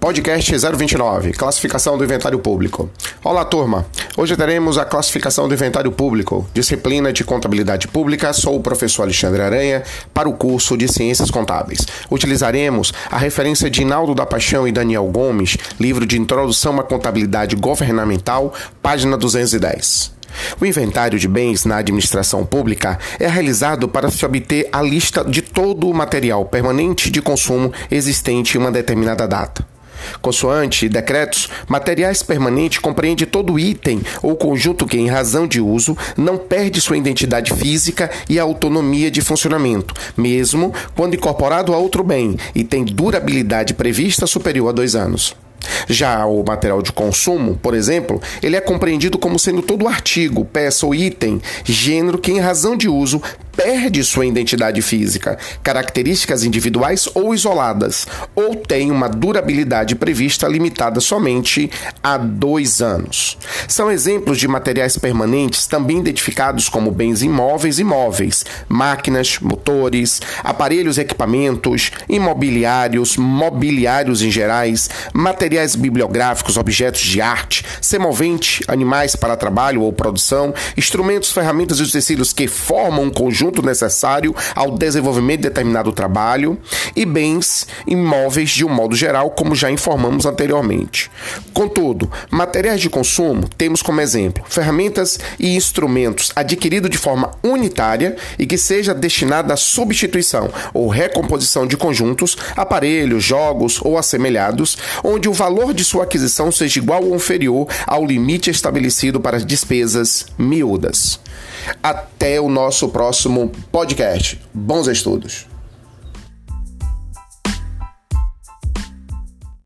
Podcast 029, classificação do inventário público. Olá, turma. Hoje teremos a classificação do inventário público, disciplina de contabilidade pública. Sou o professor Alexandre Aranha para o curso de Ciências Contábeis. Utilizaremos a referência de Inaldo da Paixão e Daniel Gomes, livro de Introdução à Contabilidade Governamental, página 210. O inventário de bens na administração pública é realizado para se obter a lista de todo o material permanente de consumo existente em uma determinada data. Consoante decretos, materiais permanentes compreende todo item ou conjunto que, em razão de uso, não perde sua identidade física e autonomia de funcionamento, mesmo quando incorporado a outro bem e tem durabilidade prevista superior a dois anos. Já o material de consumo, por exemplo, ele é compreendido como sendo todo artigo, peça ou item, gênero que, em razão de uso, perde sua identidade física, características individuais ou isoladas, ou tem uma durabilidade prevista limitada somente a dois anos. São exemplos de materiais permanentes também identificados como bens imóveis e móveis, máquinas, motores, aparelhos e equipamentos, imobiliários, mobiliários em gerais, materiais bibliográficos, objetos de arte, semovente, animais para trabalho ou produção, instrumentos, ferramentas e utensílios que formam um conjunto conjunto necessário ao desenvolvimento de determinado trabalho e bens imóveis de um modo geral, como já informamos anteriormente. Contudo, materiais de consumo temos como exemplo ferramentas e instrumentos adquiridos de forma unitária e que seja destinada à substituição ou recomposição de conjuntos, aparelhos, jogos ou assemelhados, onde o valor de sua aquisição seja igual ou inferior ao limite estabelecido para as despesas miúdas. Até o nosso próximo podcast. Bons estudos!